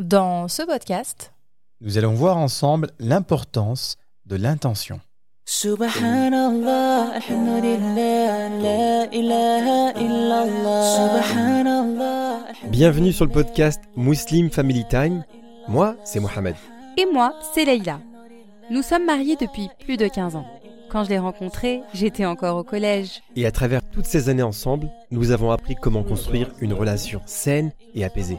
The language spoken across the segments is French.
Dans ce podcast, nous allons voir ensemble l'importance de l'intention. Subhanallah, alhamdulillah, la ilaha illallah. Subhanallah. Bienvenue sur le podcast Muslim Family Time. Moi, c'est Mohamed. et moi, c'est Leïla. Nous sommes mariés depuis plus de 15 ans. Quand je l'ai rencontré, j'étais encore au collège. Et à travers toutes ces années ensemble, nous avons appris comment construire une relation saine et apaisée.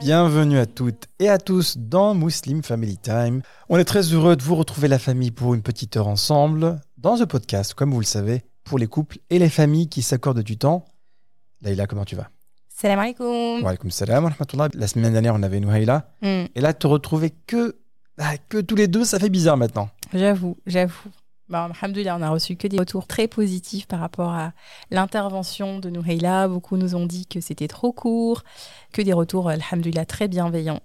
Bienvenue à toutes et à tous dans Muslim Family Time. On est très heureux de vous retrouver la famille pour une petite heure ensemble dans ce podcast, comme vous le savez, pour les couples et les familles qui s'accordent du temps. Laïla, comment tu vas? Salam alaikum. Wa alaikum salam wa. La semaine dernière, on avait Nouhaïla. Hmm, Et là, te retrouver que, ah, que tous les deux, ça fait bizarre maintenant. j'avoue, j'avoue. Alhamdoulilah, on a reçu que des retours très positifs par rapport à l'intervention de Nouhaïla. Beaucoup nous ont dit que c'était trop court, que des retours, alhamdoulilah, très bienveillants.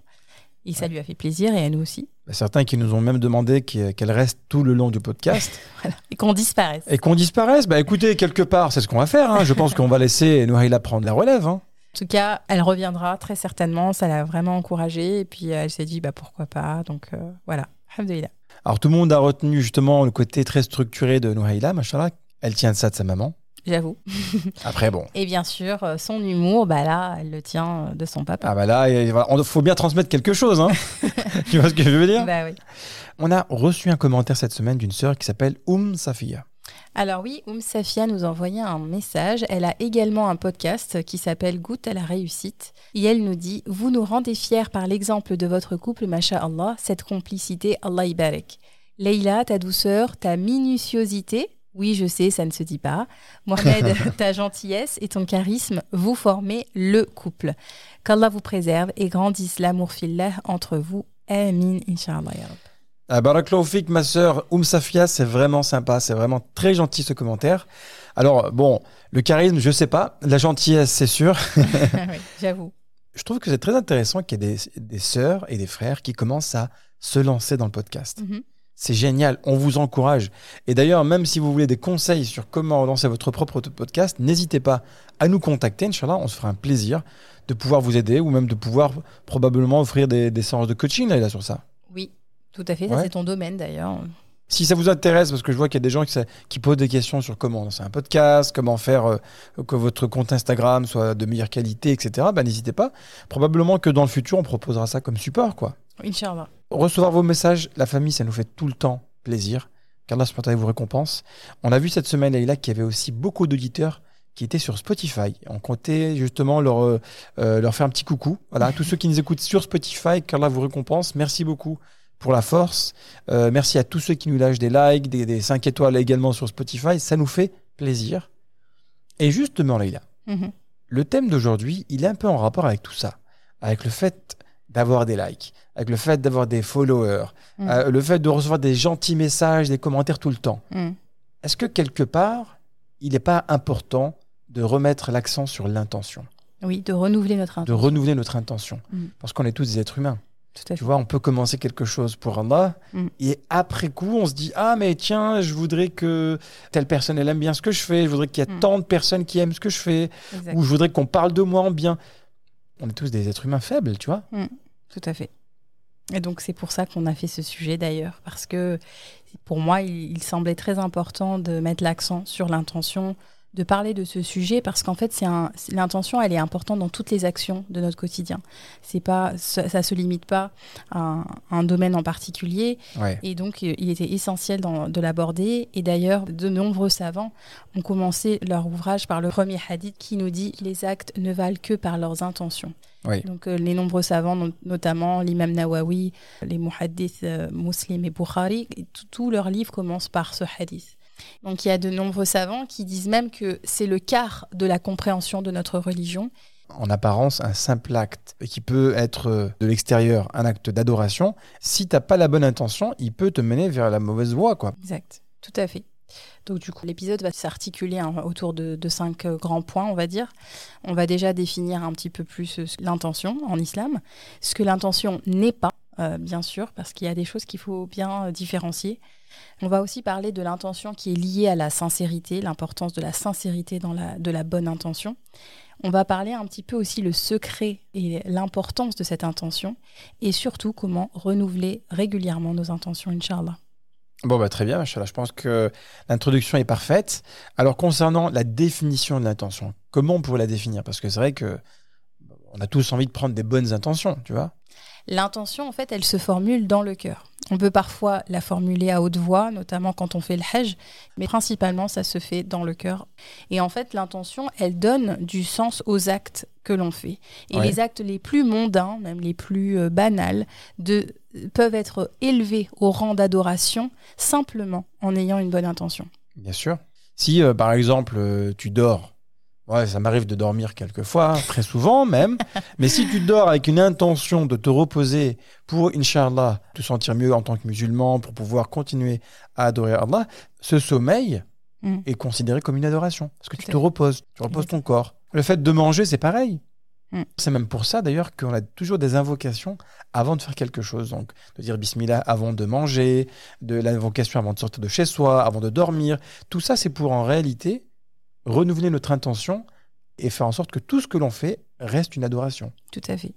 Et ça lui a fait plaisir et à nous aussi. Certains qui nous ont même demandé qu'e- qu'elle reste tout le long du podcast. Voilà. Et qu'on disparaisse. Et qu'on disparaisse, bah écoutez, quelque part, c'est ce qu'on va faire. hein. Je pense qu'on va laisser Nouhaïla prendre la relève. hein. En tout cas, elle reviendra très certainement. Ça l'a vraiment encouragée. Et puis, euh, elle s'est dit, bah, pourquoi pas. Donc, euh, voilà. Alhamdoulilah. Alors tout le monde a retenu justement le côté très structuré de Nouhaïla, machallah. Elle tient de ça de sa maman. J'avoue. Après, bon. Et bien sûr, euh, son humour, bah là, elle le tient euh, de son papa. Ah bah là, il faut bien transmettre quelque chose. Hein. tu vois ce que je veux dire? Bah oui. On a reçu un commentaire cette semaine d'une sœur qui s'appelle Oum Safia. Alors oui, Oum Safia nous a envoyé un message. Elle a également un podcast qui s'appelle Goutte à la réussite. Et elle nous dit Vous nous rendez fiers par l'exemple de votre couple, Masha Allah, cette complicité, Allah Ibarek. Leïla, ta douceur, ta minutiosité. Oui, je sais, ça ne se dit pas. Mohamed, ta gentillesse et ton charisme, vous formez le couple. Qu'Allah vous préserve et grandisse l'amour fillah entre vous. Amin, Inch'Allah. Ah, Barakallahu fik, ma sœur Oum Safia, c'est vraiment sympa, c'est vraiment très gentil ce commentaire. Alors, bon, le charisme, je sais pas, la gentillesse, c'est sûr. Oui, J'avoue. Je trouve que c'est très intéressant qu'il y ait des, des sœurs et des frères qui commencent à se lancer dans le podcast. Mhm. C'est génial, on vous encourage. Et d'ailleurs, même si vous voulez des conseils sur comment lancer votre propre podcast, n'hésitez pas à nous contacter, Inch'Allah, on se fera un plaisir de pouvoir vous aider ou même de pouvoir probablement offrir des, des séances de coaching là, là, sur ça. Tout à fait. Ouais. c'est ton domaine d'ailleurs. Si ça vous intéresse, parce que je vois qu'il y a des gens qui, posent des questions sur comment lancer un podcast, comment faire euh, que votre compte Instagram soit de meilleure qualité, etc., bah, n'hésitez pas. Probablement que dans le futur, on proposera ça comme support, quoi. Inch'Allah. Recevoir vos messages, la famille, ça nous fait tout le temps plaisir. Wa ta'ala vous récompense. On a vu cette semaine, Leïla, qu'il y avait aussi beaucoup d'auditeurs qui étaient sur Spotify. On comptait justement leur, euh, euh, leur faire un petit coucou. Voilà, tous ceux qui nous écoutent sur Spotify, qu'Allah vous récompense. Merci beaucoup pour la force. Euh, merci à tous ceux qui nous lâchent des likes, des, des 5 étoiles également sur Spotify. Ça nous fait plaisir. Et justement, Leïla, Mhm. le thème d'aujourd'hui, il est un peu en rapport avec tout ça. Avec le fait d'avoir des likes, avec le fait d'avoir des followers, Mm. euh, le fait de recevoir des gentils messages, des commentaires tout le temps. Mm. Est-ce que quelque part, il n'est pas important de remettre l'accent sur l'intention, Oui, de renouveler notre de intention. renouveler notre intention Mm. Parce qu'on est tous des êtres humains. Tu vois, on peut commencer quelque chose pour Allah, Mm. et après coup, on se dit Ah, mais tiens, je voudrais que telle personne, elle aime bien ce que je fais, je voudrais qu'il y ait Mm. tant de personnes qui aiment ce que je fais, ou je voudrais qu'on parle de moi en bien. On est tous des êtres humains faibles, tu vois. Tout à fait. Et donc c'est pour ça qu'on a fait ce sujet d'ailleurs, parce que pour moi, il, il semblait très important de mettre l'accent sur l'intention, de parler de ce sujet, parce qu'en fait, c'est l'intention, elle est importante dans toutes les actions de notre quotidien. C'est pas, ça, ça se limite pas à un, à un domaine en particulier, Ouais. et donc euh, il était essentiel de l'aborder. Et d'ailleurs, de nombreux savants ont commencé leur ouvrage par le premier hadith qui nous dit les actes ne valent que par leurs intentions. Oui. Donc euh, les nombreux savants, no- notamment l'imam Nawawi, les muhaddiths euh, Muslim et Bukhari, tous leurs livres commencent par ce hadith. Donc il y a de nombreux savants qui disent même que c'est le quart de la compréhension de notre religion en apparence un simple acte qui peut être de l'extérieur un acte d'adoration, si t'as pas la bonne intention, il peut te mener vers la mauvaise voie, quoi. Exact, tout à fait. Donc du coup, l'épisode va s'articuler hein, autour de, de cinq euh, grands points, on va dire. On va déjà définir un petit peu plus euh, l'intention en islam, ce que l'intention n'est pas, euh, bien sûr, parce qu'il y a des choses qu'il faut bien euh, différencier. On va aussi parler de l'intention qui est liée à la sincérité, l'importance de la sincérité dans la, de la bonne intention. On va parler un petit peu aussi le secret et l'importance de cette intention, et surtout comment renouveler régulièrement nos intentions, Inch'Allah. Bon, bah, très bien, machallah. Je pense que l'introduction est parfaite. Alors, concernant la définition de l'intention, comment on pourrait la définir? Parce que c'est vrai que on a tous envie de prendre des bonnes intentions, tu vois. L'intention, en fait, elle se formule dans le cœur. On peut parfois la formuler à haute voix, notamment quand on fait le hajj, mais principalement, ça se fait dans le cœur. Et en fait, l'intention, elle donne du sens aux actes que l'on fait. Et Ouais. les actes les plus mondains, même les plus euh, banals, de, peuvent être élevés au rang d'adoration simplement en ayant une bonne intention. Bien sûr. Si, euh, par exemple, euh, tu dors, ouais, ça m'arrive de dormir quelquefois, très souvent même, mais si tu dors avec une intention de te reposer pour, Inch'Allah, te sentir mieux en tant que musulman, pour pouvoir continuer à adorer Allah, ce sommeil Mm. est considéré comme une adoration. Parce que tu te reposes, tu reposes ton corps. Le fait de manger, c'est pareil. Mm. C'est même pour ça d'ailleurs qu'on a toujours des invocations avant de faire quelque chose. Donc de dire bismillah avant de manger, de l'invocation avant de sortir de chez soi, avant de dormir. Tout ça, c'est pour en réalité renouveler notre intention et faire en sorte que tout ce que l'on fait reste une adoration. Tout à fait.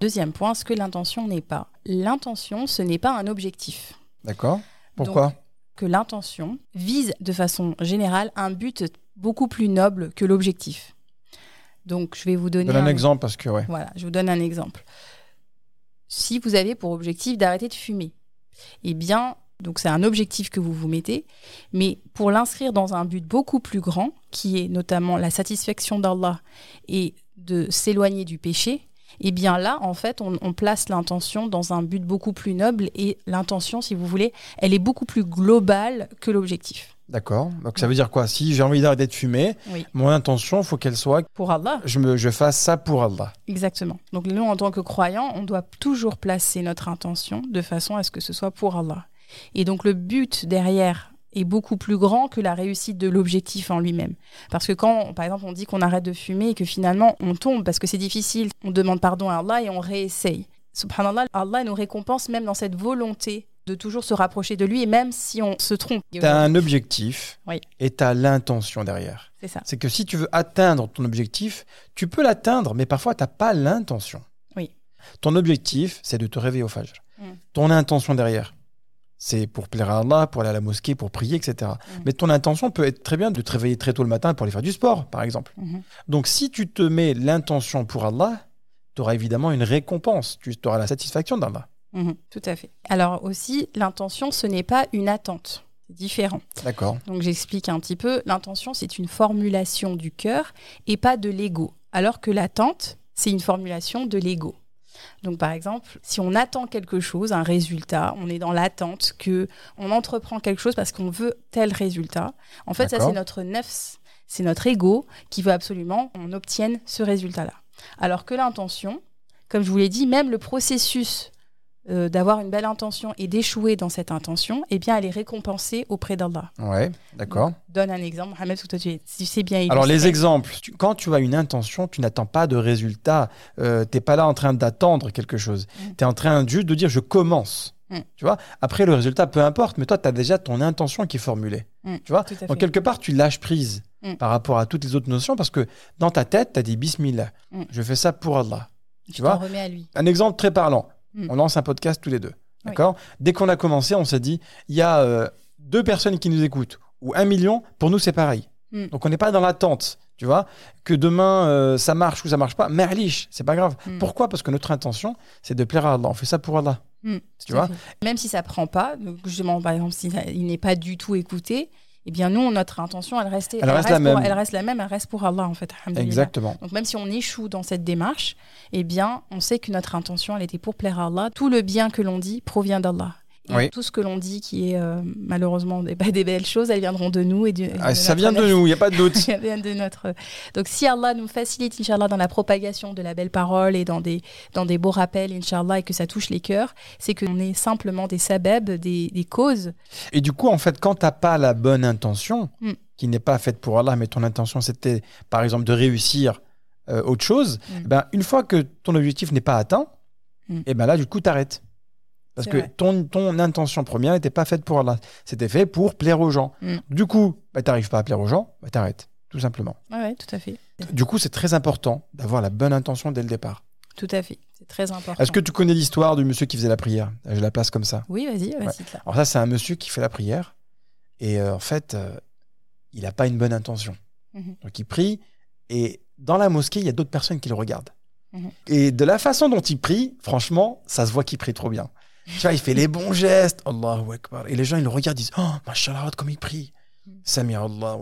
Deuxième point, ce que l'intention n'est pas. L'intention, ce n'est pas un objectif. D'accord? Pourquoi? Que l'intention vise de façon générale un but beaucoup plus noble que l'objectif. Donc, je vais vous donner Donne un exemple parce que, ouais. Voilà, je vous donne un exemple. Si vous avez pour objectif d'arrêter de fumer, eh bien, donc c'est un objectif que vous vous mettez, mais pour l'inscrire dans un but beaucoup plus grand, qui est notamment la satisfaction d'Allah et de s'éloigner du péché, eh bien là, en fait, on, on place l'intention dans un but beaucoup plus noble et l'intention, si vous voulez, elle est beaucoup plus globale que l'objectif. D'accord. Donc ça veut dire quoi? Si j'ai envie d'arrêter de fumer, Oui. mon intention, faut qu'elle soit Pour Allah, je me je fasse ça pour Allah. Exactement. Donc nous, en tant que croyants, on doit toujours placer notre intention de façon à ce que ce soit pour Allah. Et donc le but derrière est beaucoup plus grand que la réussite de l'objectif en lui-même. Parce que quand, par exemple, on dit qu'on arrête de fumer et que finalement on tombe parce que c'est difficile, on demande pardon à Allah et on réessaye. Subhanallah, Allah nous récompense même dans cette volonté de toujours se rapprocher de lui et même si on se trompe. Tu as un objectif Oui. et tu as l'intention derrière. C'est ça. C'est que si tu veux atteindre ton objectif, tu peux l'atteindre, mais parfois, tu n'as pas l'intention. Oui. Ton objectif, c'est de te réveiller au Fajr. Mm. Ton intention derrière, c'est pour plaire à Allah, pour aller à la mosquée, pour prier, etc. Mm. Mais ton intention peut être très bien de te réveiller très tôt le matin pour aller faire du sport, par exemple. Mhm. Donc, si tu te mets l'intention pour Allah, tu auras évidemment une récompense. Tu auras la satisfaction d'Allah. Mhm. Tout à fait. Alors aussi, l'intention, ce n'est pas une attente. C'est différent. D'accord. Donc j'explique un petit peu. L'intention, c'est une formulation du cœur et pas de l'ego. Alors que l'attente, c'est une formulation de l'ego. Donc par exemple, si on attend quelque chose, un résultat, on est dans l'attente que on entreprend quelque chose parce qu'on veut tel résultat. En fait, ça c'est notre nefs, c'est notre ego qui veut absolument qu'on obtienne ce résultat-là. Alors que l'intention, comme je vous l'ai dit, même le processus euh, d'avoir une belle intention et d'échouer dans cette intention, eh bien, elle est récompensée auprès d'Allah. Ouais, d'accord. Donne un exemple, Mohamed, toi, tu, tu sais bien Alors les exemples, tu- quand tu as une intention, tu n'attends pas de résultat. Euh, t'es pas là en train d'attendre quelque chose. Mm. Tu es en train juste de dire je commence. Mm. Tu vois Après le résultat, peu importe, mais toi, tu as déjà ton intention qui est formulée. Mm, Tu vois Donc quelque part, tu lâches prise Mm. par rapport à toutes les autres notions parce que dans ta tête, tu as dit Bismillah. Je fais ça pour Allah. Tu tu vois remets à lui. Un exemple très parlant. Mm. On lance un podcast tous les deux. Oui. D'accord? Dès qu'on a commencé, on s'est dit il y a euh, deux personnes qui nous écoutent ou un million, pour nous, c'est pareil. Mm. Donc on n'est pas dans l'attente, tu vois, que demain euh, ça marche ou ça marche pas. Merliche, c'est pas grave. Mm. Pourquoi? Parce que notre intention, c'est de plaire à Allah. On fait ça pour Allah. Tu vois? Même si ça prend pas, donc justement, par exemple, si ça- il n'est pas du tout écouté, eh bien, nous, notre intention, elle, restait, Elle reste la pour, même. elle reste la même, elle reste pour Allah, en fait. Exactement. Donc, même si on échoue dans cette démarche, eh bien, on sait que notre intention, elle était pour plaire à Allah. Tout le bien que l'on dit provient d'Allah. Et Oui. tout ce que l'on dit qui est euh, malheureusement des, pas des belles choses, elles viendront de nous et du, Ah, de ça vient de nous, il n'y a pas de doute. Ça vient de notre. Donc, si Allah nous facilite, Inch'Allah, dans la propagation de la belle parole et dans des, dans des beaux rappels, Inch'Allah, et que ça touche les cœurs, c'est qu'on est simplement des sabeb, des, des causes. Et du coup, en fait, quand tu n'as pas la bonne intention, Mm. qui n'est pas faite pour Allah, mais ton intention, c'était, par exemple, de réussir euh, autre chose, Mm. eh ben, une fois que ton objectif n'est pas atteint, Mm. et ben là, du coup, tu arrêtes. Parce que vrai. ton, ton intention première n'était pas faite pour Allah. C'était fait pour plaire aux gens. Mm. Du coup, bah, tu n'arrives pas à plaire aux gens, bah, tu arrêtes, tout simplement. Oui, ouais, tout à fait. Du coup, c'est très important d'avoir la bonne intention dès le départ. Tout à fait. C'est très important. Est-ce que tu connais l'histoire du monsieur qui faisait la prière? Je la place comme ça. Oui, vas-y, vas-y. là. Alors ça, c'est un monsieur qui fait la prière et euh, en fait, euh, il n'a pas une bonne intention. Mhm. Donc il prie et dans la mosquée, il y a d'autres personnes qui le regardent. Mhm. Et de la façon dont il prie, franchement, ça se voit qu'il prie trop bien. Tu vois, il fait les bons gestes. Allahu Akbar. Et les gens, ils le regardent, ils disent Oh, mashallah, comme il prie. Samir Allah.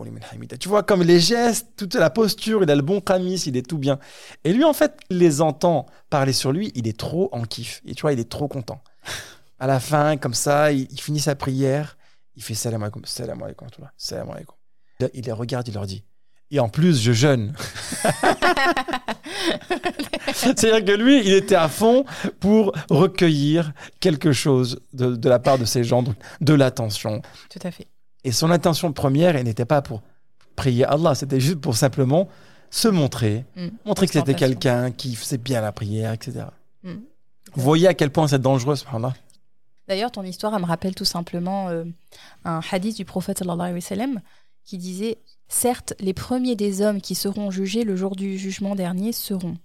Tu vois, comme les gestes, toute la posture, il a le bon qamis, il est tout bien. Et lui, en fait, les entend parler sur lui, il est trop en kiff. Et tu vois, il est trop content. À la fin, comme ça, il, il finit sa prière, il fait salam alaikum, salam alaikum, salam alaikum. Il les regarde, il leur dit Et en plus, je jeûne. C'est-à-dire que lui, il était à fond pour recueillir quelque chose de, de la part de ces gens, de l'attention. Tout à fait. Et son intention première, elle n'était pas pour prier Allah, c'était juste pour simplement se montrer, Mm. montrer que c'était quelqu'un qui faisait bien la prière, etc. Mm. Vous voyez à quel point c'est dangereux, subhanallah. D'ailleurs, ton histoire, elle me rappelle tout simplement euh, un hadith du prophète sallallahu alayhi wa sallam qui disait Certes, les premiers des hommes qui seront jugés le jour du jugement dernier seront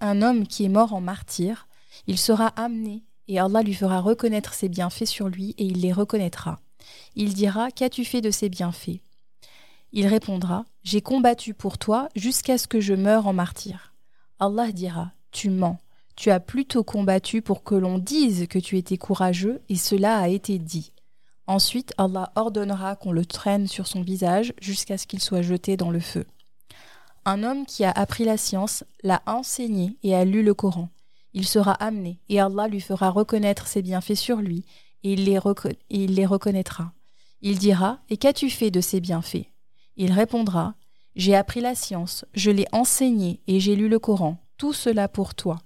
un homme qui est mort en martyr, il sera amené et Allah lui fera reconnaître ses bienfaits sur lui et il les reconnaîtra. Il dira Qu'as-tu fait de ces bienfaits? Il répondra J'ai combattu pour toi jusqu'à ce que je meure en martyr. Allah dira Tu mens. Tu as plutôt combattu pour que l'on dise que tu étais courageux, et cela a été dit. Ensuite, Allah ordonnera qu'on le traîne sur son visage jusqu'à ce qu'il soit jeté dans le feu. Un homme qui a appris la science l'a enseigné et a lu le Coran. Il sera amené, et Allah lui fera reconnaître ses bienfaits sur lui, et il les, reconnaîtra. Il dira Et qu'as-tu fait de ces bienfaits? Il répondra J'ai appris la science, je l'ai enseigné, et j'ai lu le Coran. Tout cela pour toi.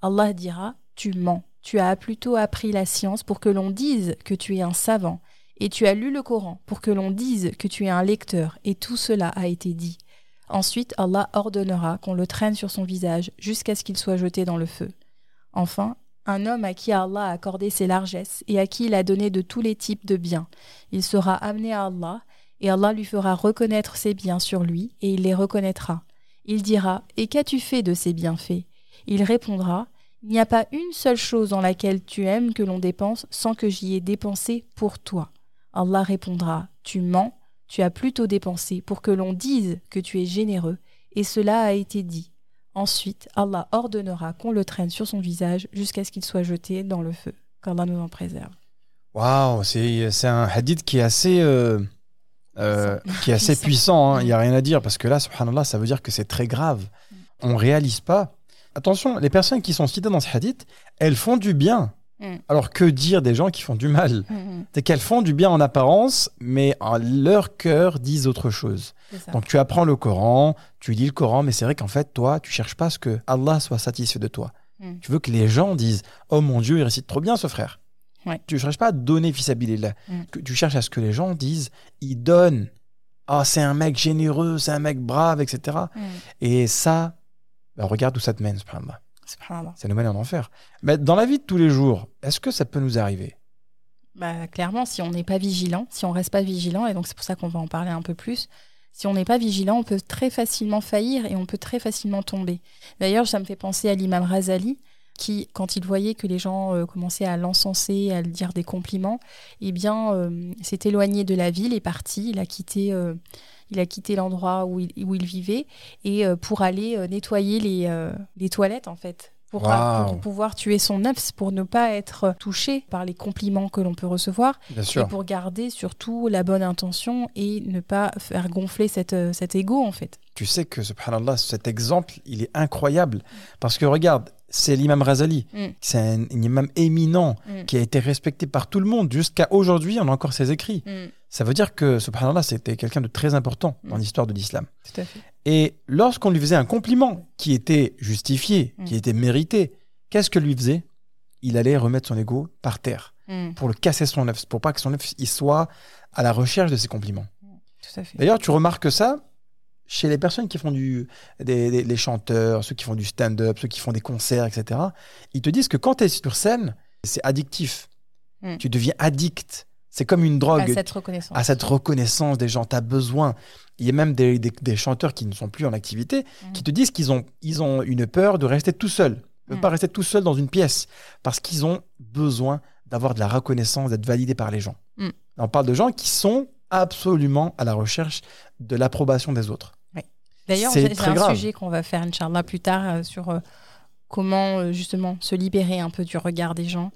Allah dira Tu mens. Tu as plutôt appris la science pour que l'on dise que tu es un savant, et tu as lu le Coran pour que l'on dise que tu es un lecteur, et tout cela a été dit. Ensuite, Allah ordonnera qu'on le traîne sur son visage jusqu'à ce qu'il soit jeté dans le feu. Enfin, un homme à qui Allah a accordé ses largesses et à qui il a donné de tous les types de biens, il sera amené à Allah, et Allah lui fera reconnaître ses biens sur lui, et il les reconnaîtra. Il dira Et qu'as-tu fait de ces bienfaits? Il répondra Il n'y a pas une seule chose dans laquelle tu aimes que l'on dépense sans que j'y ai dépensé pour toi. Allah répondra Tu mens, tu as plutôt dépensé pour que l'on dise que tu es généreux, et cela a été dit. Ensuite, Allah ordonnera qu'on le traîne sur son visage jusqu'à ce qu'il soit jeté dans le feu. Qu'Allah nous en préserve. Waouh, c'est un hadith qui est assez, euh, euh, Puissant. qui est assez Puissant. hein. Il Mm. n'y a rien à dire parce que là, subhanallah, ça veut dire que c'est très grave. On réalise pas. Attention, les personnes qui sont citées dans ce hadith, elles font du bien. Mm. Alors que dire des gens qui font du mal? C'est qu'elles font du bien en apparence, mais en leur cœur disent autre chose. Donc tu apprends le Coran, tu lis le Coran, mais c'est vrai qu'en fait, toi, tu cherches pas à ce que Allah soit satisfait de toi. Mm. Tu veux que les gens disent Oh mon Dieu, il récite trop bien ce frère. Ouais. Tu cherches pas à donner. Mm. Tu cherches à ce que les gens disent Il donne. Ah, c'est un mec généreux, c'est un mec brave, etc. Mm. Et ça, bah, regarde où ça te mène, subhanallah. Subhanallah. Ça nous mène en enfer. Mais dans la vie de tous les jours, est-ce que ça peut nous arriver? Bah, clairement, si on n'est pas vigilant, si on reste pas vigilant, et donc c'est pour ça qu'on va en parler un peu plus, si on n'est pas vigilant, on peut très facilement faillir et on peut très facilement tomber. D'ailleurs, ça me fait penser à l'imam Razali, qui, quand il voyait que les gens euh, commençaient à l'encenser, à lui dire des compliments, eh bien, euh, s'est éloigné de la ville, est parti, il a quitté, euh, il a quitté l'endroit où il, où il vivait et euh, pour aller euh, nettoyer les, euh, les toilettes, en fait. Pour, pouvoir tuer son nefs, pour ne pas être touché par les compliments que l'on peut recevoir, Bien et pour garder surtout la bonne intention et ne pas faire gonfler cette, cet ego, en fait. Tu sais que, subhanallah, cet exemple, il est incroyable. Parce que regarde, c'est l'imam Razali. Mm. C'est un, un imam éminent Mm. qui a été respecté par tout le monde. Jusqu'à aujourd'hui, on a encore ses écrits. Mm, Ça veut dire que, subhanallah, c'était quelqu'un de très important dans Mm. l'histoire de l'islam. Et lorsqu'on lui faisait un compliment qui était justifié, Mm. qui était mérité, qu'est-ce que lui faisait? Il allait remettre son ego par terre Mm, pour le casser son œuf, pour pas que son œuf il soit à la recherche de ses compliments. D'ailleurs, tu remarques ça chez les personnes qui font du, des, des- les chanteurs, ceux qui font du stand-up, ceux qui font des concerts, etc. Ils te disent que quand tu es sur scène, c'est addictif. Mm. Tu deviens addict. C'est comme une drogue À cette reconnaissance. à cette reconnaissance des gens. Tu as besoin. Il y a même des, des- des chanteurs qui ne sont plus en activité Mm. qui te disent qu'ils ont, ils ont une peur de rester tout seuls. Ils ne Mm. pas rester tout seuls dans une pièce parce qu'ils ont besoin d'avoir de la reconnaissance, d'être validés par les gens. Mm. On parle de gens qui sont absolument à la recherche de l'approbation des autres. D'ailleurs, C'est un grave. sujet qu'on va faire, Inch'Allah, plus tard euh, sur euh, comment euh, justement se libérer un peu du regard des gens.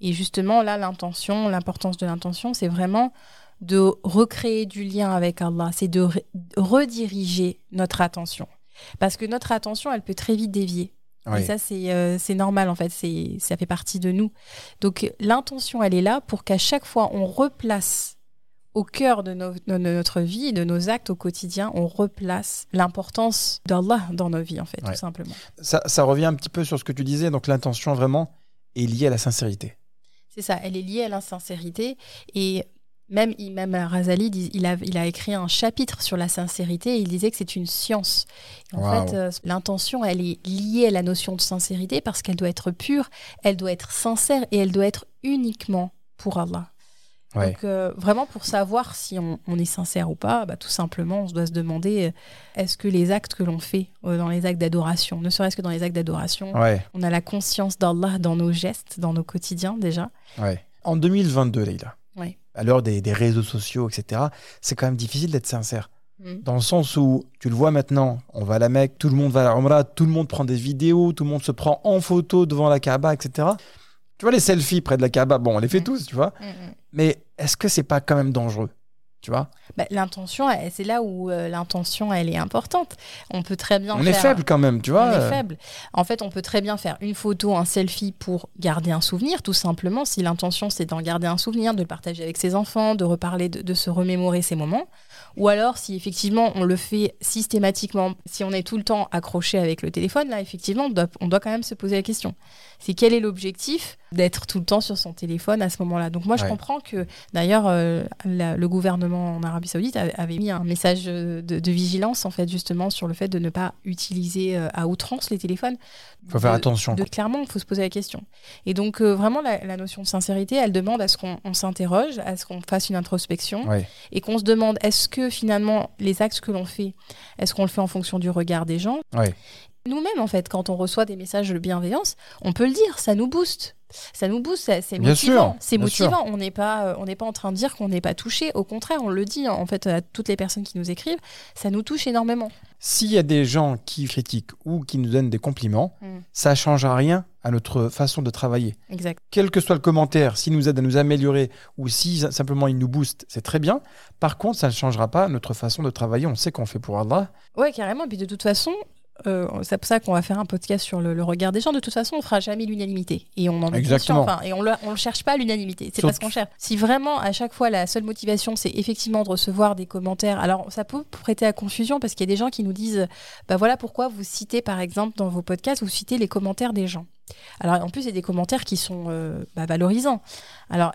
Et justement, là, l'intention, l'importance de l'intention, c'est vraiment de recréer du lien avec Allah, c'est de re- rediriger notre attention. Parce que notre attention, elle peut très vite dévier. Oui. Et ça, c'est euh, c'est normal, en fait, c'est ça fait partie de nous. Donc, l'intention, elle est là pour qu'à chaque fois, on replace au cœur de, notre vie, de nos actes au quotidien, on replace l'importance d'Allah dans nos vies, en fait, Ouais. tout simplement. Ça, ça revient un petit peu sur ce que tu disais. Donc l'intention vraiment est liée à la sincérité. C'est ça, elle est liée à l'insincérité. Et même Imam Razali, dit- il a, il a écrit un chapitre sur la sincérité et il disait que c'est une science. Et en fait, euh, l'intention, elle est liée à la notion de sincérité parce qu'elle doit être pure, elle doit être sincère et elle doit être uniquement pour Allah. Ouais. Donc euh, vraiment pour savoir si on, on est sincère ou pas, bah, tout simplement on se doit se demander euh, est-ce que les actes que l'on fait euh, dans les actes d'adoration, ne serait-ce que dans les actes d'adoration, Ouais, on a la conscience d'Allah dans nos gestes, dans nos quotidiens déjà. ouais. En 2022, Leïla, Ouais. à l'heure des, des réseaux sociaux, etc., c'est quand même difficile d'être sincère. Mm. Dans le sens où, tu le vois maintenant, on va à la Mecque, tout le monde va à la Umrah, tout le monde prend des vidéos, tout le monde se prend en photo devant la Kaaba, etc. Tu vois les selfies près de la Kaaba, bon, on les fait tous, tu vois. Mm, mm. Mais est-ce que c'est pas quand même dangereux Tu vois? Bah, l'intention, c'est là où euh, l'intention elle est importante. On peut très bien On faire est faible quand même, tu vois. On est faible. En fait, on peut très bien faire une photo, un selfie pour garder un souvenir, tout simplement. Si l'intention, c'est d'en garder un souvenir, de le partager avec ses enfants, de reparler, de, de se remémorer ces moments. Ou alors, si effectivement on le fait systématiquement, si on est tout le temps accroché avec le téléphone, là, effectivement, on doit, on doit quand même se poser la question. C'est quel est l'objectif d'être tout le temps sur son téléphone à ce moment-là Donc moi, je Ouais. comprends que, d'ailleurs, euh, le gouvernement en Arabie Saoudite avait, mis un message de, de vigilance, en fait, justement, sur le fait de ne pas utiliser euh, à outrance les téléphones. Faut faire attention. de- clairement, il faut se poser la question. Et donc, euh, vraiment, la, la notion de sincérité, elle demande à ce qu'on on s'interroge, à ce qu'on fasse une introspection Ouais. et qu'on se demande est-ce que finalement, les actes que l'on fait, est-ce qu'on le fait en fonction du regard des gens Ouais. Nous-mêmes, en fait, quand on reçoit des messages de bienveillance, on peut le dire, ça nous booste. Ça nous booste, c'est motivant. C'est sûr. motivant. On n'est pas, euh, on n'est pas en train de dire qu'on n'est pas touché. Au contraire, on le dit en fait à toutes les personnes qui nous écrivent. Ça nous touche énormément. S'il y a des gens qui critiquent ou qui nous donnent des compliments, Mm. ça change à rien à notre façon de travailler. Exact. Quel que soit le commentaire, s'il nous aide à nous améliorer ou si simplement il nous booste, c'est très bien. Par contre, ça ne changera pas notre façon de travailler. On sait qu'on fait pour Allah. Ouais, carrément. Et puis de toute façon, euh, c'est pour ça qu'on va faire un podcast sur le, le regard des gens. De toute façon, on fera jamais l'unanimité. Et on en est Exactement. Enfin, et on le cherche pas l'unanimité. C'est pas ce qu'on cherche. Si vraiment, à chaque fois, la seule motivation, c'est effectivement de recevoir des commentaires. Alors, ça peut prêter à confusion parce qu'il y a des gens qui nous disent, bah voilà pourquoi vous citez, par exemple, dans vos podcasts, vous citez les commentaires des gens. Alors, en plus, c'est des commentaires qui sont euh, bah, valorisants. Alors,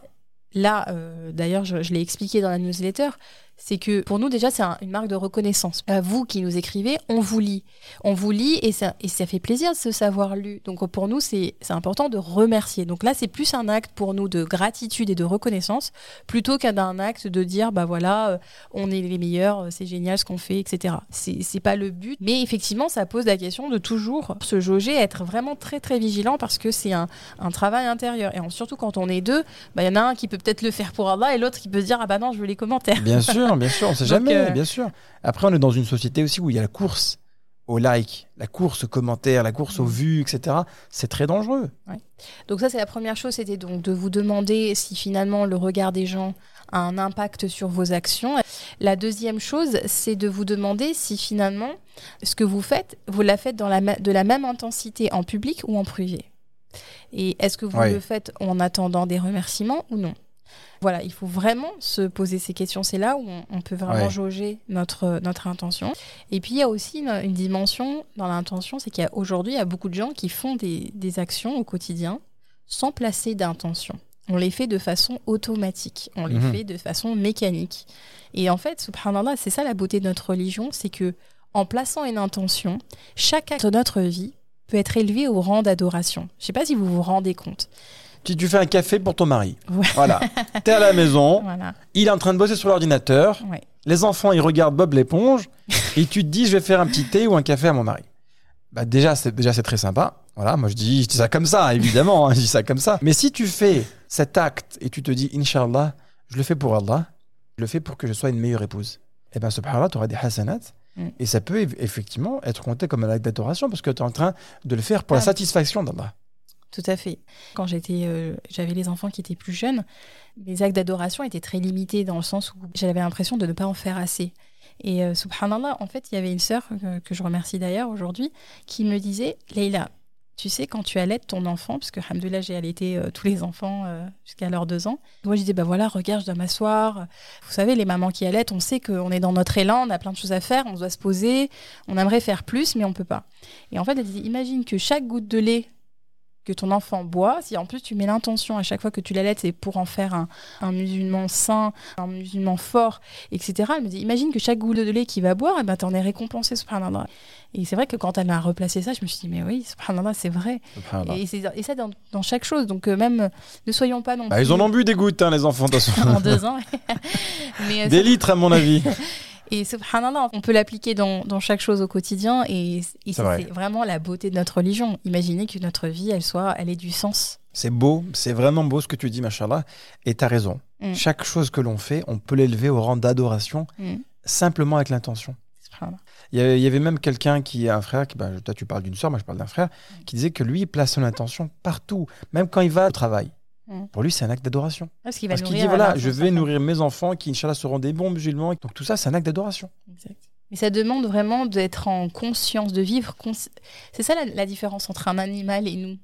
là, euh, d'ailleurs, je, je l'ai expliqué dans la newsletter, c'est que pour nous, déjà, c'est un- une marque de reconnaissance. À vous qui nous écrivez, on vous lit. On vous lit et ça, et ça fait plaisir de se savoir lu. Donc pour nous, c'est important de remercier. Donc là, c'est plus un acte pour nous de gratitude et de reconnaissance, plutôt qu'un acte de dire, bah voilà, euh, on est les meilleurs, euh, c'est génial ce qu'on fait, etc. C'est pas le but. Mais effectivement, ça pose la question de toujours se jauger, être vraiment très très vigilant parce que c'est un, travail intérieur. Et surtout quand on est deux, bah, il y en a un qui peut peut-être le faire pour Allah et l'autre qui peut se dire, ah bah non, je veux les commentaires. Bien sûr, bien sûr, on sait jamais, euh, bien sûr. Après, on est dans une société aussi où il y a la course au like, la course aux commentaires, la course aux Mm. vues, etc. C'est très dangereux. Donc ça, c'est la première chose, c'était donc de vous demander si finalement le regard des gens a un impact sur vos actions. La deuxième chose, c'est de vous demander si finalement ce que vous faites, vous la faites dans la, ma- de la même intensité en public ou en privé. Et est-ce que vous Ouais. le faites en attendant des remerciements ou non? Voilà, il faut vraiment se poser ces questions. C'est là où on, on peut vraiment Ouais. jauger notre, notre intention. Et puis, il y a aussi une, une dimension dans l'intention, c'est qu'aujourd'hui, il y a beaucoup de gens qui font des, des actions au quotidien sans placer d'intention. On les fait de façon automatique, on les Mhm. fait de façon mécanique. Et en fait, subhanallah, c'est ça la beauté de notre religion, c'est que en plaçant une intention, chaque acte de notre vie peut être élevé au rang d'adoration. Je sais pas si vous vous rendez compte. Tu, tu fais un café pour ton mari. Ouais. Voilà. T'es à la maison, Voilà. il est en train de bosser sur l'ordinateur, Ouais. les enfants ils regardent Bob l'éponge, et tu te dis je vais faire un petit thé ou un café à mon mari. Bah déjà c'est déjà c'est très sympa. Voilà, moi je dis je dis ça comme ça évidemment, hein, je dis ça comme ça. Mais si tu fais cet acte et tu te dis inshallah, je le fais pour Allah, je le fais pour que je sois une meilleure épouse. Et ben subhanallah, tu auras des hasanats Mm. et ça peut eff- effectivement être compté comme un acte d'adoration parce que tu es en train de le faire pour la Ah. satisfaction d'Allah. Tout à fait. Quand j'étais, euh, j'avais les enfants qui étaient plus jeunes, mes actes d'adoration étaient très limités dans le sens où j'avais l'impression de ne pas en faire assez. Et euh, subhanallah, en fait, il y avait une sœur euh, que je remercie d'ailleurs aujourd'hui qui me disait Leïla, tu sais, quand tu allaites ton enfant, parce que, alhamdoulilah, j'ai allaité euh, tous les enfants jusqu'à leurs deux ans. Moi, je disais, bah voilà, regarde, je dois m'asseoir. Vous savez, les mamans qui allaitent, on sait qu'on est dans notre élan, on a plein de choses à faire, on doit se poser, on aimerait faire plus, mais on peut pas. Et en fait, elle disait, imagine que chaque goutte de lait que ton enfant boit, si en plus tu mets l'intention à chaque fois que tu l'allaites, c'est pour en faire un, un musulman sain, un musulman fort, etc. Elle me dit, imagine que chaque goutte de lait qu'il va boire, eh ben, t'en es récompensé, subhanallah. Et c'est vrai que quand elle m'a replacé ça, je me suis dit, mais oui, subhanallah, c'est vrai. Subhanallah. Et, ça dans, dans chaque chose. Donc euh, même, ne soyons pas non Bah, plus ils en ont bu des gouttes hein, les enfants de toute façon. en deux ans. Mais, euh, Des litres à mon avis. et subhanallah, on peut l'appliquer dans, dans chaque chose au quotidien et, et C'est vrai. vraiment la beauté de notre religion. Imaginez que notre vie, elle soit, elle ait du sens. C'est beau, c'est vraiment beau ce que tu dis, machallah. Et tu as raison. Mm. Chaque chose que l'on fait, on peut l'élever au rang d'adoration Mm. simplement avec l'intention. Il y avait, même quelqu'un qui a un frère, qui, bah, toi tu parles d'une soeur, moi je parle d'un frère, qui disait que lui, il place son intention partout, même quand il va au travail. Pour lui, c'est un acte d'adoration. Parce qu'il va Parce dit, voilà, je vais nourrir mes enfants qui, Inch'Allah, seront des bons musulmans. Donc tout ça, c'est un acte d'adoration. Exact. Mais ça demande vraiment d'être en conscience, de vivre. cons- C'est ça la, la différence entre un animal et nous?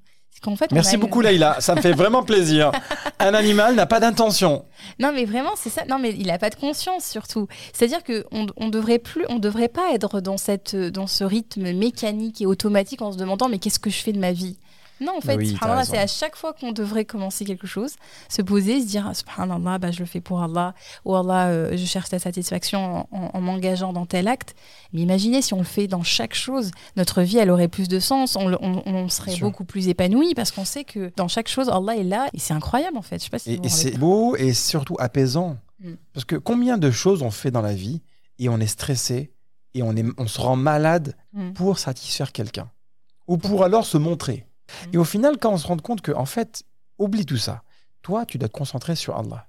Fait, Merci une- beaucoup, Leïla. Ça me fait vraiment plaisir. Un animal n'a pas d'intention. Non, mais vraiment, c'est ça. Non, mais il n'a pas de conscience surtout. C'est-à-dire que on, on devrait plus, on devrait pas être dans cette, dans ce rythme mécanique et automatique en se demandant mais qu'est-ce que je fais de ma vie? Non, en fait, Oui, subhanallah, raison. c'est à chaque fois qu'on devrait commencer quelque chose, se poser, se dire ah, subhanallah, bah, je le fais pour Allah, ou Allah, euh, je cherche la satisfaction en, en- en m'engageant dans tel acte. Mais imaginez si on le fait dans chaque chose, notre vie, elle aurait plus de sens, on, le- on- on serait beaucoup plus épanoui parce qu'on sait que dans chaque chose, Allah est là et c'est incroyable en fait. Je sais pas si Et, et c'est beau et surtout apaisant. Mm. Parce que combien de choses on fait dans la vie et on est stressé et on, est, on se rend malade Mm. pour satisfaire quelqu'un ou pour alors se montrer. Et au final, quand on se rend compte que, en fait, oublie tout ça. Toi, tu dois te concentrer sur Allah.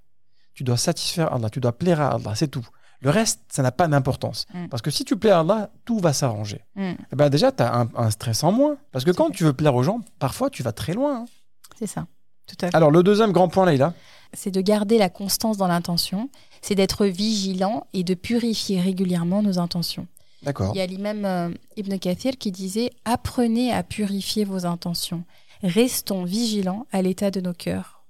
Tu dois satisfaire Allah. Tu dois plaire à Allah. C'est tout. Le reste, ça n'a pas d'importance. Mm. Parce que si tu plais à Allah, tout va s'arranger. Mm. Eh ben déjà, tu as un, un stress en moins. Parce que quand tu veux plaire aux gens, parfois, tu vas très loin. hein. C'est ça. Tout à fait. Alors, le deuxième grand point, Leïla. c'est de garder la constance dans l'intention, c'est d'être vigilant et de purifier régulièrement nos intentions. D'accord. Il y a l'imam euh, Ibn Kathir qui disait Apprenez à purifier vos intentions. Restons vigilants à l'état de nos cœurs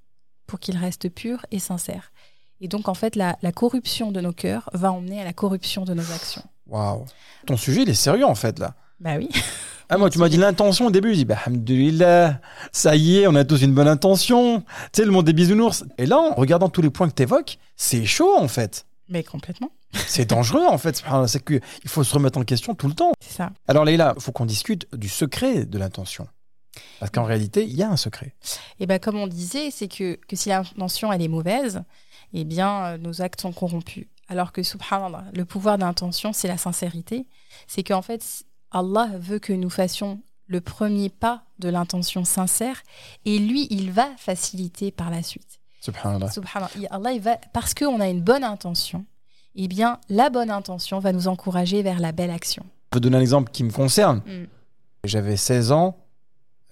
pour qu'ils restent purs et sincères. Et donc, en fait, la, la corruption de nos cœurs va emmener à la corruption de nos actions. Waouh. Ton sujet, il est sérieux, en fait, là. Bah oui. Ah, moi, tu m'as dit l'intention au début. Je dis, bah, alhamdoulilah, ça y est, on a tous une bonne intention. Tu sais, le monde des bisounours. Et là, en regardant tous les points que tu évoques, c'est chaud, en fait. Mais complètement. C'est dangereux, en fait. C'est qu'il faut se remettre en question tout le temps. C'est ça. Alors, Leïla, il faut qu'on discute du secret de l'intention. Parce qu'en réalité, il y a un secret. Et ben comme on disait, c'est que, que si l'intention elle est mauvaise, eh bien euh, nos actes sont corrompus. Alors que subhanallah, le pouvoir d'intention, c'est la sincérité. C'est qu'en fait, Allah veut que nous fassions le premier pas de l'intention sincère et lui, il va faciliter par la suite. Subhanallah. Allah, il va, parce qu'on a une bonne intention, eh bien, la bonne intention va nous encourager vers la belle action. Je peux donner un exemple qui me concerne. Mm. J'avais 16 ans,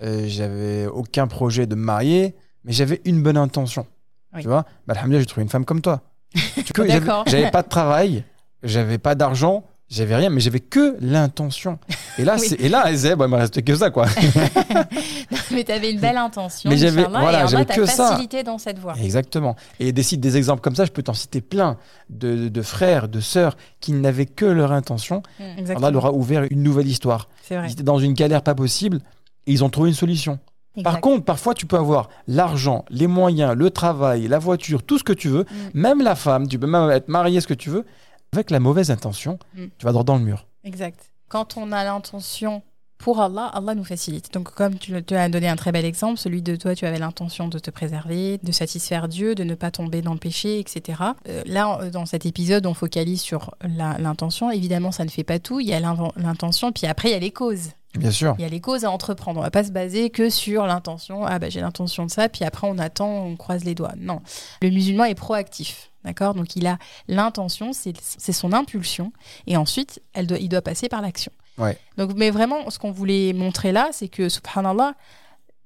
euh, j'avais aucun projet de me marier, mais j'avais une bonne intention. Oui. Tu vois? Bah, Alhamdoulilah, j'ai trouvé une femme comme toi. D'accord. J'avais pas de travail, j'avais pas d'argent, j'avais rien, mais j'avais que l'intention. Et là, Oui. c'est- et là, elle disait, bon, il me restait que ça, quoi. Mais tu avais une belle intention. Mais j'avais- voilà, j'avais que ça. facilité dans cette voie. Exactement. Et des sites, des exemples comme ça, je peux t'en citer plein de, de frères, de sœurs qui n'avaient que leur intention. Exactement. Allah leur a ouvert une nouvelle histoire. C'est vrai. Ils étaient dans une galère pas possible et ils ont trouvé une solution. Par contre, parfois, tu peux avoir l'argent, les moyens, le travail, la voiture, tout ce que tu veux, Mm. même la femme, tu peux même être marié, ce que tu veux. Avec la mauvaise intention, Mm. tu vas droit dans le mur. Exact. Quand on a l'intention pour Allah, Allah nous facilite. Donc, comme tu, as donné un très bel exemple, celui de toi, tu avais l'intention de te préserver, de satisfaire Dieu, de ne pas tomber dans le péché, etc. Euh, là, euh, dans cet épisode, on focalise sur l'intention. Évidemment, ça ne fait pas tout. Il y a l'intention, puis après, il y a les causes. Bien sûr. Il y a les causes à entreprendre. On va pas se baser que sur l'intention. Ah, bah, j'ai l'intention de ça, puis après, on attend, on croise les doigts. Non. Le musulman est proactif. D'accord? Donc, il a l'intention, c'est son impulsion. Et ensuite, elle doit, il doit passer par l'action. Ouais. Donc, mais vraiment, ce qu'on voulait montrer là, c'est que, subhanallah,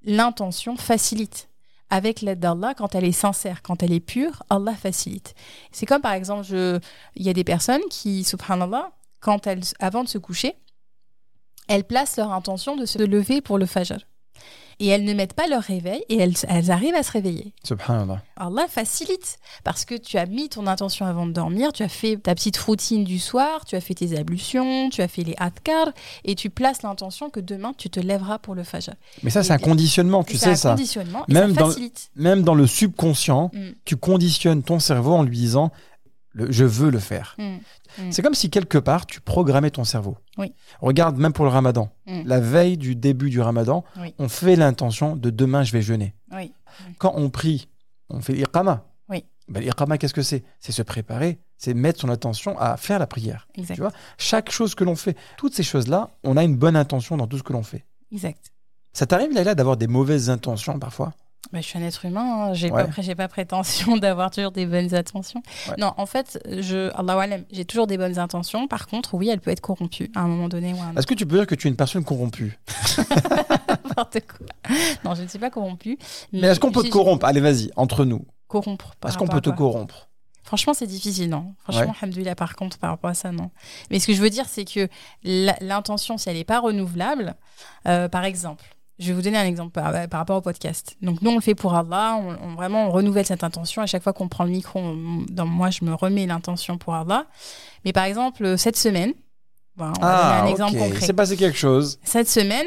l'intention facilite. Avec l'aide d'Allah, quand elle est sincère, quand elle est pure, Allah facilite. C'est comme par exemple, il y a des personnes qui, subhanallah, quand elles, avant de se coucher, elles placent leur intention de se lever pour le fajr. Et elles ne mettent pas leur réveil et elles, elles arrivent à se réveiller. Subhanallah. Allah facilite parce que tu as mis ton intention avant de dormir, tu as fait ta petite routine du soir, tu as fait tes ablutions, tu as fait les adkar et tu places l'intention que demain tu te lèveras pour le fajr. Mais ça, c'est un conditionnement, tu C'est sais un ça. conditionnement et Même ça dans- facilite. Même dans le subconscient, Mm. tu conditionnes ton cerveau en lui disant le, je veux le faire. Mm. Mm. C'est comme si quelque part tu programmais ton cerveau. Oui. Regarde, même pour le ramadan, Mm. la veille du début du ramadan, Oui. on fait l'intention de demain je vais jeûner. Oui. Quand on prie, on fait l'iqama. Oui. Ben, l'iqama, qu'est-ce que c'est? C'est se préparer, c'est mettre son attention à faire la prière. Exact. Tu vois? Chaque chose que l'on fait, toutes ces choses-là, on a une bonne intention dans tout ce que l'on fait. exact. Ça t'arrive, Laila, d'avoir des mauvaises intentions parfois? Bah, je suis un être humain, hein. j'ai Ouais. pas, pas prétention d'avoir toujours des bonnes intentions. Ouais. Non, en fait, je, j'ai toujours des bonnes intentions. Par contre, oui, elle peut être corrompue à un moment donné. Est-ce que tu peux dire que tu es une personne corrompue? N'importe quoi. Non, je ne suis pas corrompue. Mais est-ce qu'on peut te corrompre? Allez, vas-y, entre nous. Corrompre. Est-ce qu'on peut te corrompre? Franchement, c'est difficile, non? Franchement, Ouais. alhamdoulilah, par contre, par rapport à ça, non. Mais ce que je veux dire, c'est que l'intention, si elle n'est pas renouvelable, euh, par exemple, je vais vous donner un exemple par, par rapport au podcast. Donc, nous, on le fait pour Allah, on, on- vraiment, on renouvelle cette intention. À chaque fois qu'on prend le micro, on- dans, moi, je me remets l'intention pour Allah. Mais par exemple, cette semaine, voilà, on va donner un exemple Ah, ok. concret. C'est passé quelque chose. Cette semaine,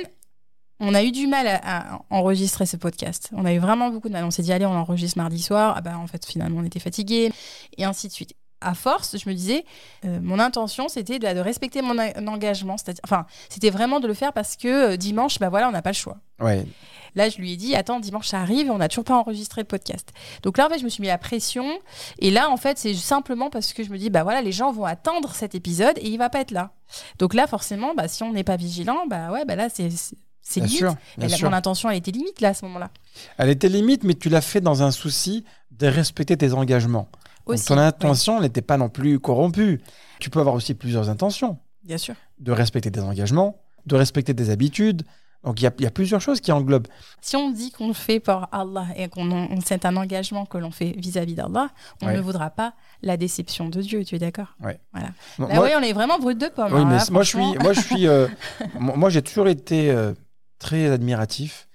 on a eu du mal à, à enregistrer ce podcast. On a eu vraiment beaucoup de mal. On s'est dit, allez, on enregistre mardi soir. Ah bah, en fait, finalement, on était fatigués. Et ainsi de suite. À force, je me disais, euh, mon intention, c'était de, de respecter mon engagement. C'est-à-dire, enfin, c'était vraiment de le faire parce que euh, dimanche, bah voilà, on n'a pas le choix. Ouais. Là, je lui ai dit, attends, dimanche, ça arrive et on n'a toujours pas enregistré le podcast. Donc là, en fait, je me suis mis la pression. Et là, en fait, c'est simplement parce que je me dis, bah voilà, les gens vont attendre cet épisode et il va pas être là. Donc là, forcément, bah, si on n'est pas vigilant, bah ouais, bah là, c'est c'est- limite. sûr, bien Et là, sûr. mon intention, elle était limite là à ce moment-là. Elle était limite, mais tu l'as fait dans un souci de respecter tes engagements. Donc, ton oui, intention n'était pas non plus corrompue. Tu peux avoir aussi plusieurs intentions. bien sûr. De respecter tes engagements, de respecter tes habitudes. Donc il y a, il y a plusieurs choses qui englobent. Si on dit qu'on le fait par Allah et qu'on on- c'est un engagement que l'on fait vis-à-vis d'Allah, on Ouais. ne voudra pas la déception de Dieu. Tu es d'accord? Ouais. Voilà. Là, oui, on est vraiment brut de pomme. Oui, hein, mais là, moi je suis, franchement. moi je suis, euh, moi, j'ai toujours été euh, très admiratif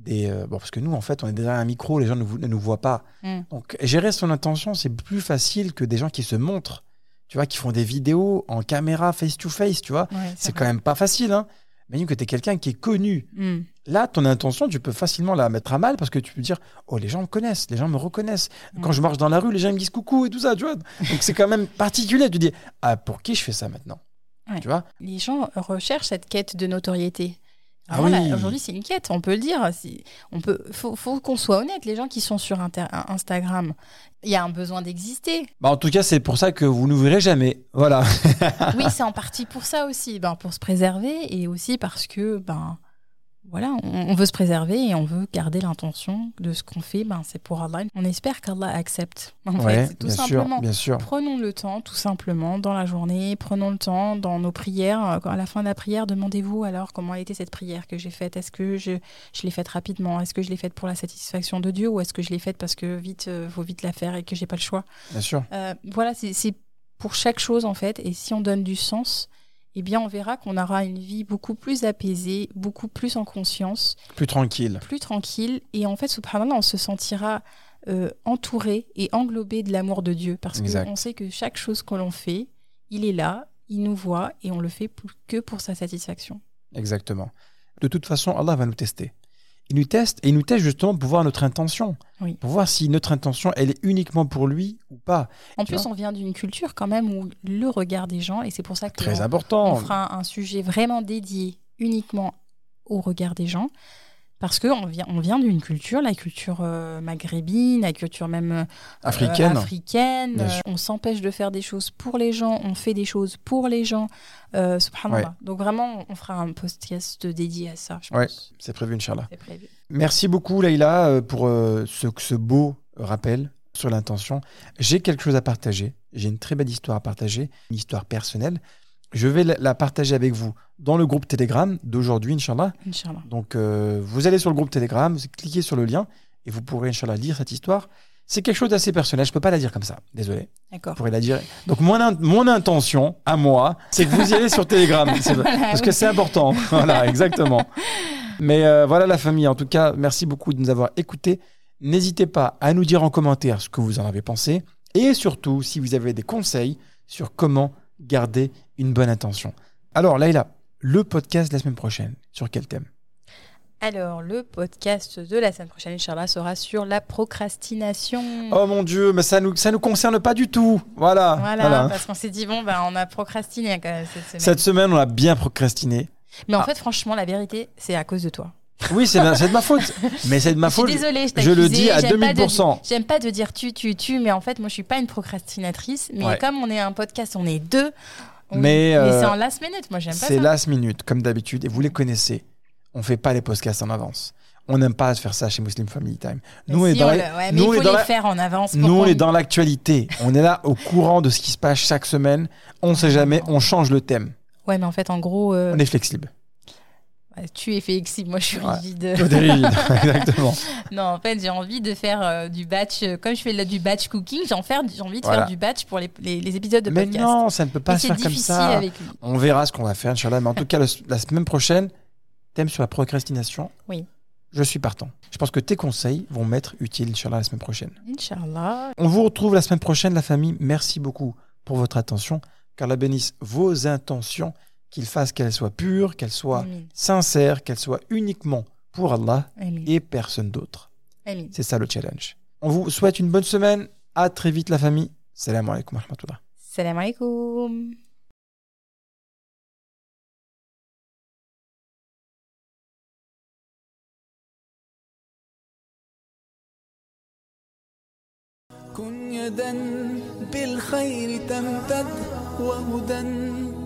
des, euh, bon parce que nous en fait on est derrière un micro, les gens ne, nous voient pas. Mm. Donc gérer son intention c'est plus facile que des gens qui se montrent, tu vois, qui font des vidéos en caméra face to face, tu vois. Ouais, C'est quand même pas facile, hein. Imagine que tu es quelqu'un qui est connu. Mm. Là, ton intention, tu peux facilement la mettre à mal parce que tu peux dire Oh, les gens me connaissent, les gens me reconnaissent. Quand Mm. je marche dans la rue, les gens me disent coucou et tout ça, tu vois. Donc c'est quand même particulier. Tu dis Ah, pour qui je fais ça maintenant? Ouais. Tu vois? Les gens recherchent cette quête de notoriété. Ah oui. là, Aujourd'hui, c'est une quête, on peut le dire. On peut, faut, faut qu'on soit honnête. Les gens qui sont sur Inter- Instagram, il y a un besoin d'exister. bah, En tout cas, c'est pour ça que vous nous verrez jamais. Voilà. Oui, c'est en partie pour ça aussi, ben, pour se préserver et aussi parce que ben voilà, on, on veut se préserver et on veut garder l'intention de ce qu'on fait. Ben, c'est pour Allah. On espère qu'Allah accepte. En fait, Ouais, tout bien sûr, simplement. bien sûr. Prenons le temps, tout simplement, dans la journée. Prenons le temps dans nos prières. Euh, À la fin de la prière, demandez-vous alors comment a été cette prière que j'ai faite. Est-ce que je, je l'ai faite rapidement? Est-ce que je l'ai faite pour la satisfaction de Dieu ou est-ce que je l'ai faite parce que vite, euh, faut vite la faire et que j'ai pas le choix? Bien sûr. Euh, Voilà, c'est pour chaque chose en fait. Et si on donne du sens, eh bien, on verra qu'on aura une vie beaucoup plus apaisée, beaucoup plus en conscience Plus tranquille. plus tranquille et en fait subhanallah on se sentira euh, entouré et englobé de l'amour de Dieu parce qu'on sait que chaque chose que l'on fait il est là il nous voit et on le fait que pour sa satisfaction Exactement. De toute façon, Allah va nous tester. Il nous teste et il nous teste justement pour voir notre intention. Oui. Pour voir si notre intention, elle est uniquement pour lui ou pas. en plus on vient d'une culture quand même où le regard des gens et c'est pour ça que Très on, important. on fera un sujet vraiment dédié uniquement au regard des gens parce que on vient, on vient d'une culture, la culture euh, maghrébine, la culture même euh, Africaine. africaine. On s'empêche de faire des choses pour les gens, on fait des choses pour les gens. Euh, subhanallah. Donc vraiment, on fera un podcast dédié à ça, pense. C'est prévu, Inch'Allah. Prévu. Merci beaucoup, Leïla, pour ce, ce beau rappel sur l'intention. J'ai quelque chose à partager. J'ai une très belle histoire à partager, une histoire personnelle. Je vais la, la partager avec vous dans le groupe Telegram d'aujourd'hui, Inch'Allah. Inch'Allah. Donc, euh, vous allez sur le groupe Telegram, vous cliquez sur le lien et vous pourrez, Inch'Allah, lire cette histoire. C'est quelque chose d'assez personnel. Je peux pas la dire comme ça. Désolé. D'accord. Je pourrais la dire. Donc, mon, in- mon intention, à moi, c'est que vous y allez sur Telegram. Parce que c'est important. Voilà, exactement. Mais euh, voilà la famille. En tout cas, merci beaucoup de nous avoir écoutés. N'hésitez pas à nous dire en commentaire ce que vous en avez pensé. Et surtout, si vous avez des conseils sur comment garder une bonne intention. Alors, Laïla, le podcast de la semaine prochaine, sur quel thème? Alors, le podcast de la semaine prochaine, Inch'Allah, sera sur la procrastination. Oh mon Dieu, mais ça nous, ça nous concerne pas du tout. Voilà. voilà, voilà. parce qu'on s'est dit, bon, ben, on a procrastiné quand même cette semaine. Cette semaine, on a bien procrastiné. Mais en Ah. fait, franchement, la vérité, c'est à cause de toi. Oui, c'est de ma faute. Mais c'est de ma je suis faute. désolée, je je le dis à j'aime pas de- 2000%. J'aime pas de dire tu, tu, tu, mais en fait, moi, je suis pas une procrastinatrice. Mais Ouais. comme on est un podcast, on est deux. on- Mais, euh, c'est en last minute. Moi, j'aime pas C'est last minute, comme d'habitude, et vous les connaissez. On fait pas les podcasts en avance. On n'aime pas faire ça chez Muslim Family Time. Mais Nous, on est si, dans on la- le- ouais, mais nous, il on est faut dans les la- faire en avance. Nous, on est dans l'actualité. On est là au courant de ce qui se passe chaque semaine. On sait jamais, on change le thème. Ouais, mais en fait, en gros, euh, On est flexible. Ouais, tu es flexible. Moi, je suis rigide. Rigide. Exactement. non, en fait, j'ai envie de faire euh, du batch. euh, comme je fais là, du batch cooking, j'ai envie, de Voilà. faire du batch pour les, les- les épisodes de Mais podcast. non, ça ne peut pas Et se faire comme ça. avec lui. On verra ce qu'on va faire, Inch'Allah. Mais en tout cas, le- la semaine prochaine, thème sur la procrastination. Oui. Je suis partant. Je pense que tes conseils vont m'être utiles, Inch'Allah, la semaine prochaine. Inch'Allah. On vous retrouve la semaine prochaine, la famille. Merci beaucoup pour votre attention. Qu'Allah bénisse vos intentions, qu'il fasse qu'elles soient pures, qu'elles soient Amin. sincères, qu'elles soient uniquement pour Allah Amin. et personne d'autre. Amin. C'est ça le challenge. On vous souhaite une bonne semaine. À très vite, la famille. Salam alaikum wa rahmatullah. Salam alaikum. كن يدا بالخير تمتد وهدى